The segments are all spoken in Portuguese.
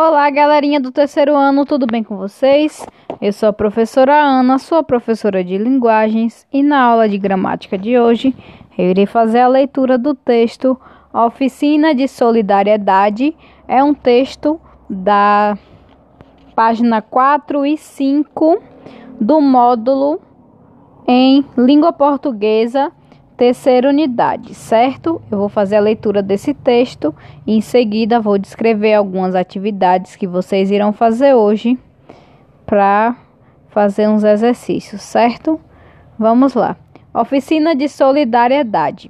Olá, galerinha do terceiro ano, tudo bem com vocês? Eu sou a professora Ana, sua professora de linguagens, e na aula de gramática de hoje eu irei fazer a leitura do texto Oficina de Solidariedade. É um texto da página 4 e 5 do módulo em língua portuguesa terceira unidade, certo? Eu vou fazer a leitura desse texto e em seguida vou descrever algumas atividades que vocês irão fazer hoje para fazer uns exercícios, certo? Vamos lá. Oficina de solidariedade.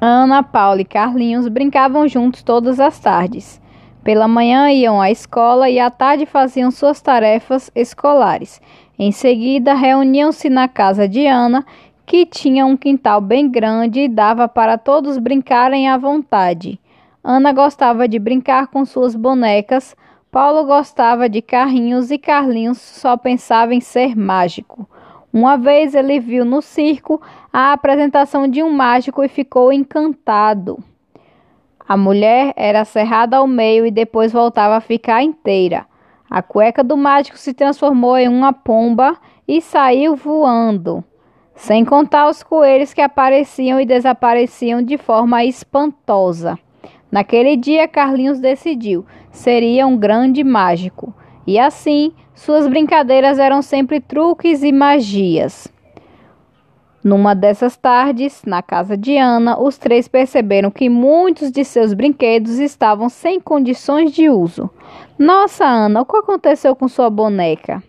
Ana, Paula e Carlinhos brincavam juntos todas as tardes. Pela manhã iam à escola e à tarde faziam suas tarefas escolares. Em seguida, reuniam-se na casa de Ana que tinha um quintal bem grande e dava para todos brincarem à vontade. Ana gostava de brincar com suas bonecas, Paulo gostava de carrinhos e Carlinhos só pensava em ser mágico. Uma vez ele viu no circo a apresentação de um mágico e ficou encantado. A mulher era cerrada ao meio e depois voltava a ficar inteira. A cueca do mágico se transformou em uma pomba e saiu voando sem contar os coelhos que apareciam e desapareciam de forma espantosa. Naquele dia, Carlinhos decidiu: seria um grande mágico. E assim, suas brincadeiras eram sempre truques e magias. Numa dessas tardes, na casa de Ana, os três perceberam que muitos de seus brinquedos estavam sem condições de uso. Nossa, Ana, o que aconteceu com sua boneca?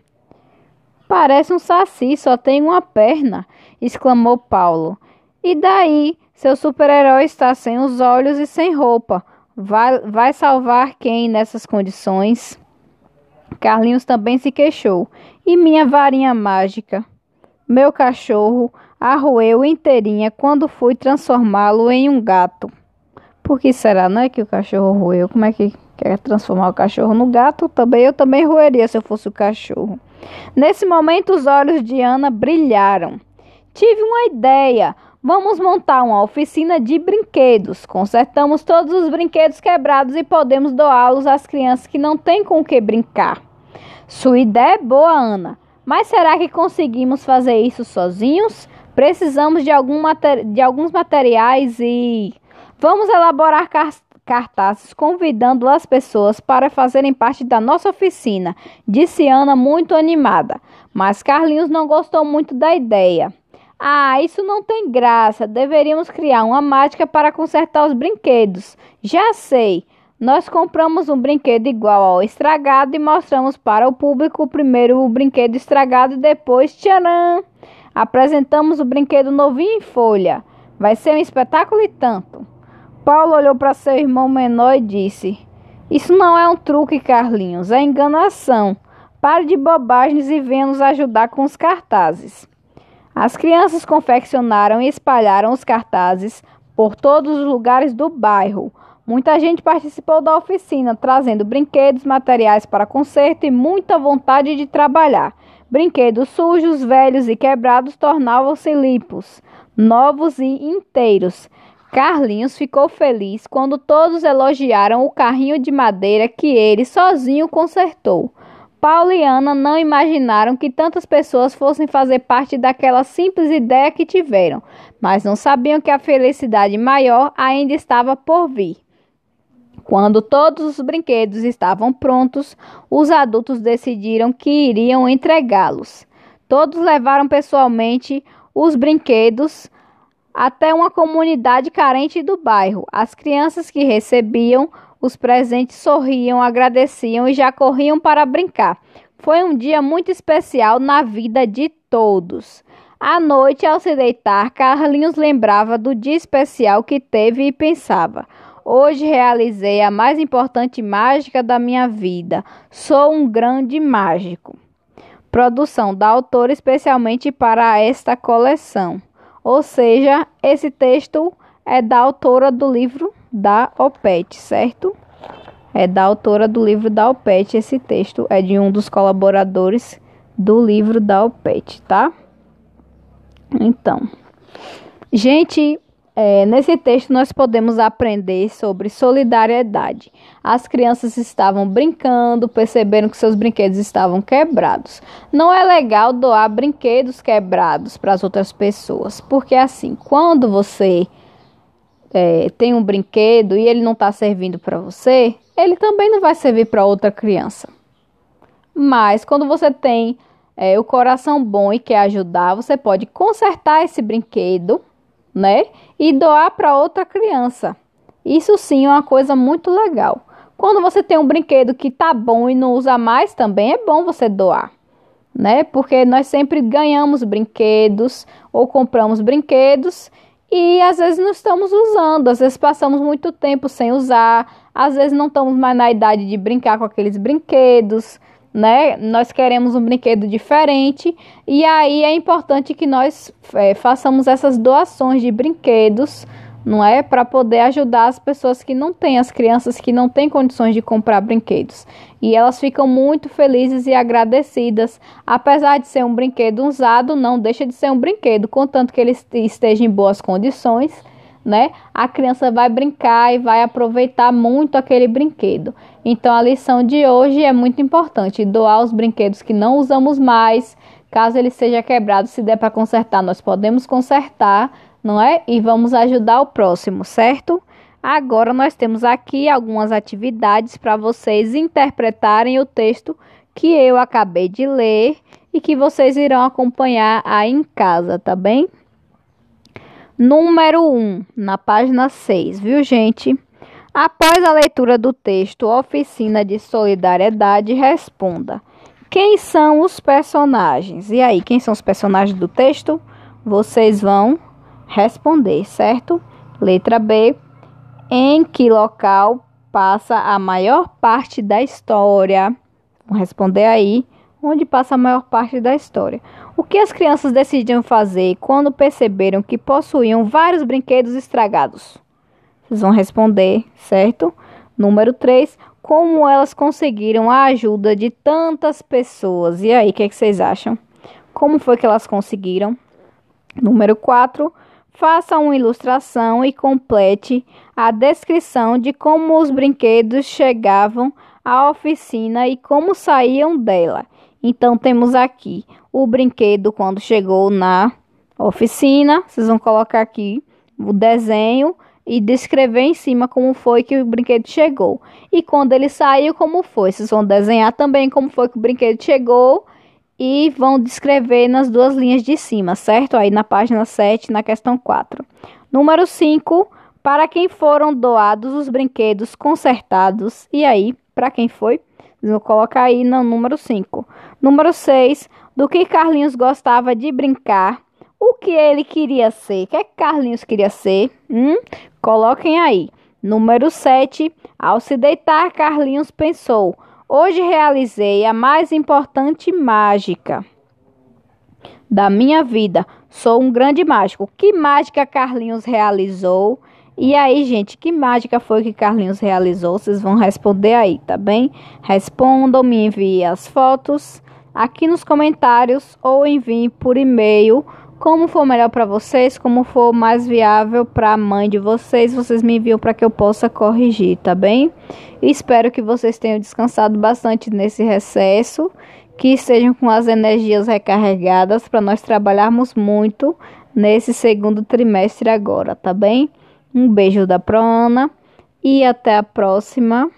Parece um saci, só tem uma perna, exclamou Paulo. E daí? Seu super-herói está sem os olhos e sem roupa. Vai, vai salvar quem nessas condições? Carlinhos também se queixou. E minha varinha mágica? Meu cachorro arroeu inteirinha quando fui transformá-lo em um gato. Por que será, não é que o cachorro roeu? Como é que quer transformar o cachorro no gato? Também eu também roeria se eu fosse o cachorro. Nesse momento, os olhos de Ana brilharam. Tive uma ideia. Vamos montar uma oficina de brinquedos. Consertamos todos os brinquedos quebrados e podemos doá-los às crianças que não têm com o que brincar. Sua ideia é boa, Ana. Mas será que conseguimos fazer isso sozinhos? Precisamos de, algum de alguns materiais e. Vamos elaborar cartazes convidando as pessoas para fazerem parte da nossa oficina, disse Ana muito animada. Mas Carlinhos não gostou muito da ideia. Ah, isso não tem graça. Deveríamos criar uma mágica para consertar os brinquedos. Já sei. Nós compramos um brinquedo igual ao estragado e mostramos para o público primeiro o brinquedo estragado e depois, tcharam! Apresentamos o brinquedo novinho em folha. Vai ser um espetáculo e tanto. Paulo olhou para seu irmão menor e disse: Isso não é um truque, Carlinhos, é enganação. Pare de bobagens e venha nos ajudar com os cartazes. As crianças confeccionaram e espalharam os cartazes por todos os lugares do bairro. Muita gente participou da oficina, trazendo brinquedos, materiais para conserto e muita vontade de trabalhar. Brinquedos sujos, velhos e quebrados tornavam-se limpos, novos e inteiros. Carlinhos ficou feliz quando todos elogiaram o carrinho de madeira que ele sozinho consertou. Paulo e Ana não imaginaram que tantas pessoas fossem fazer parte daquela simples ideia que tiveram, mas não sabiam que a felicidade maior ainda estava por vir. Quando todos os brinquedos estavam prontos, os adultos decidiram que iriam entregá-los. Todos levaram pessoalmente os brinquedos até uma comunidade carente do bairro. As crianças que recebiam os presentes sorriam, agradeciam e já corriam para brincar. Foi um dia muito especial na vida de todos. À noite, ao se deitar, Carlinhos lembrava do dia especial que teve e pensava: Hoje realizei a mais importante mágica da minha vida. Sou um grande mágico. Produção da autora especialmente para esta coleção. Ou seja, esse texto é da autora do livro da OPET, certo? É da autora do livro da OPET. Esse texto é de um dos colaboradores do livro da OPET, tá? Então, gente, é, nesse texto nós podemos aprender sobre solidariedade. As crianças estavam brincando, perceberam que seus brinquedos estavam quebrados. Não é legal doar brinquedos quebrados para as outras pessoas, porque assim, quando você é, tem um brinquedo e ele não está servindo para você, ele também não vai servir para outra criança. Mas quando você tem é, o coração bom e quer ajudar, você pode consertar esse brinquedo, né? E doar para outra criança. Isso sim é uma coisa muito legal. Quando você tem um brinquedo que tá bom e não usa mais, também é bom você doar, né? Porque nós sempre ganhamos brinquedos ou compramos brinquedos e às vezes não estamos usando, às vezes passamos muito tempo sem usar, às vezes não estamos mais na idade de brincar com aqueles brinquedos, né? Nós queremos um brinquedo diferente e aí é importante que nós é, façamos essas doações de brinquedos não é? Para poder ajudar as pessoas que não têm, as crianças que não têm condições de comprar brinquedos. E elas ficam muito felizes e agradecidas. Apesar de ser um brinquedo usado, não deixa de ser um brinquedo, contanto que ele esteja em boas condições, né? A criança vai brincar e vai aproveitar muito aquele brinquedo. Então a lição de hoje é muito importante: doar os brinquedos que não usamos mais. Caso ele seja quebrado, se der para consertar, nós podemos consertar não é? E vamos ajudar o próximo, certo? Agora nós temos aqui algumas atividades para vocês interpretarem o texto que eu acabei de ler e que vocês irão acompanhar aí em casa, tá bem? Número 1, na página 6, viu, gente? Após a leitura do texto Oficina de Solidariedade, responda: Quem são os personagens? E aí, quem são os personagens do texto? Vocês vão responder, certo? Letra B. Em que local passa a maior parte da história? Vamos responder aí. Onde passa a maior parte da história? O que as crianças decidiram fazer quando perceberam que possuíam vários brinquedos estragados? Vocês vão responder, certo? Número 3. Como elas conseguiram a ajuda de tantas pessoas? E aí, o que, é que vocês acham? Como foi que elas conseguiram? Número 4. Faça uma ilustração e complete a descrição de como os brinquedos chegavam à oficina e como saíam dela. Então temos aqui o brinquedo quando chegou na oficina. Vocês vão colocar aqui o desenho e descrever em cima como foi que o brinquedo chegou. E quando ele saiu, como foi. Vocês vão desenhar também como foi que o brinquedo chegou e vão descrever nas duas linhas de cima, certo? Aí na página 7, na questão 4. Número 5, para quem foram doados os brinquedos consertados. E aí, para quem foi? Vou colocar aí no número 5. Número 6, do que Carlinhos gostava de brincar. O que ele queria ser? O que, é que Carlinhos queria ser? Hum? Coloquem aí. Número 7, ao se deitar, Carlinhos pensou. Hoje realizei a mais importante mágica da minha vida. Sou um grande mágico. Que mágica Carlinhos realizou? E aí, gente, que mágica foi que Carlinhos realizou? Vocês vão responder aí, tá bem? Respondam, me enviem as fotos aqui nos comentários ou enviem por e-mail como for melhor para vocês, como for mais viável para a mãe de vocês, vocês me enviam para que eu possa corrigir, tá bem? Espero que vocês tenham descansado bastante nesse recesso, que estejam com as energias recarregadas para nós trabalharmos muito nesse segundo trimestre agora, tá bem? Um beijo da Prona e até a próxima.